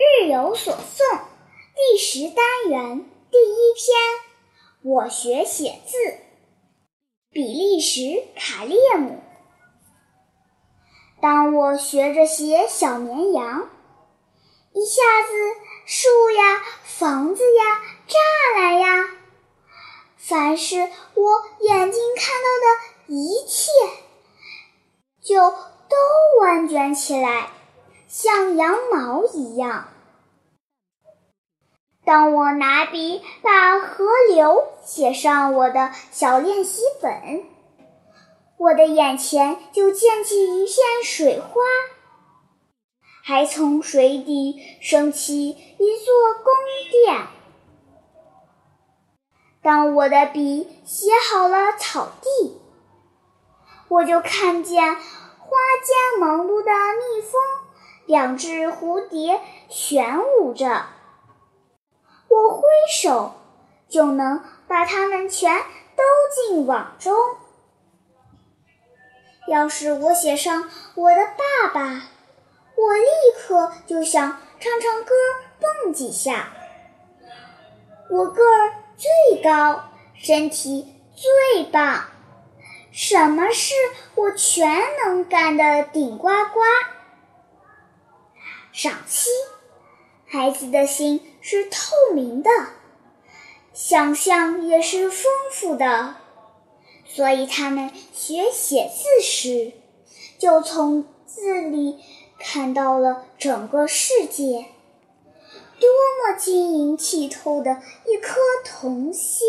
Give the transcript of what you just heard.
日有所诵第十单元第一篇，我学写字。比利时卡列姆。当我学着写小绵羊，一下子树呀、房子呀、栅栏呀，凡是我眼睛看到的一切，就都弯卷起来。像羊毛一样。当我拿笔把河流写上我的小练习本，我的眼前就溅起一片水花，还从水底升起一座宫殿。当我的笔写好了草地，我就看见花。两只蝴蝶旋舞着，我挥手就能把它们全都进网中。要是我写上我的爸爸，我立刻就想唱唱歌，蹦几下。我个儿最高，身体最棒，什么事我全能干得顶呱呱。赏析：孩子的心是透明的，想象也是丰富的，所以他们学写字时，就从字里看到了整个世界。多么晶莹剔透的一颗童心！